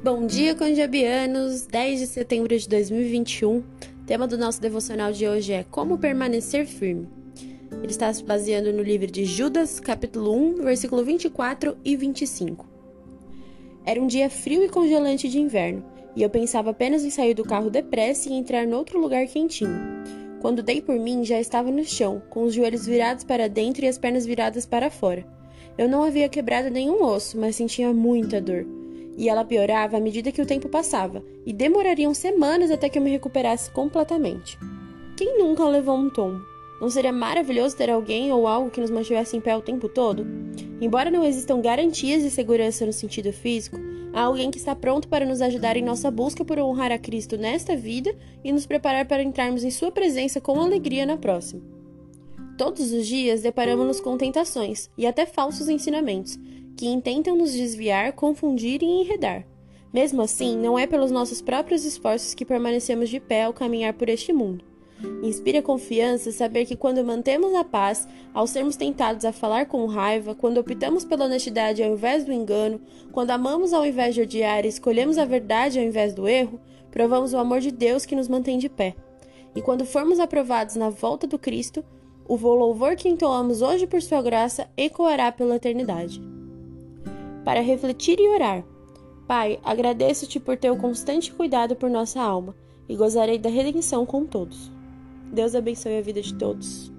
Bom dia, conjabianos! 10 de setembro de 2021. O tema do nosso devocional de hoje é Como permanecer firme. Ele está se baseando no livro de Judas, capítulo 1, versículo 24 e 25. Era um dia frio e congelante de inverno, e eu pensava apenas em sair do carro depressa e entrar em outro lugar quentinho. Quando dei por mim, já estava no chão, com os joelhos virados para dentro e as pernas viradas para fora. Eu não havia quebrado nenhum osso, mas sentia muita dor e ela piorava à medida que o tempo passava, e demorariam semanas até que eu me recuperasse completamente. Quem nunca levou um tombo? Não seria maravilhoso ter alguém ou algo que nos mantivesse em pé o tempo todo? Embora não existam garantias de segurança no sentido físico, há alguém que está pronto para nos ajudar em nossa busca por honrar a Cristo nesta vida e nos preparar para entrarmos em Sua presença com alegria na próxima. Todos os dias deparamos-nos com tentações e até falsos ensinamentos, que intentam nos desviar, confundir e enredar. Mesmo assim, não é pelos nossos próprios esforços que permanecemos de pé ao caminhar por este mundo. Inspira confiança saber que quando mantemos a paz, ao sermos tentados a falar com raiva, quando optamos pela honestidade ao invés do engano, quando amamos ao invés de odiar e escolhemos a verdade ao invés do erro, provamos o amor de Deus que nos mantém de pé. E quando formos aprovados na volta do Cristo, o louvor que entoamos hoje por sua graça ecoará pela eternidade para refletir e orar. Pai, agradeço-te por teu constante cuidado por nossa alma e gozarei da redenção com todos. Deus abençoe a vida de todos.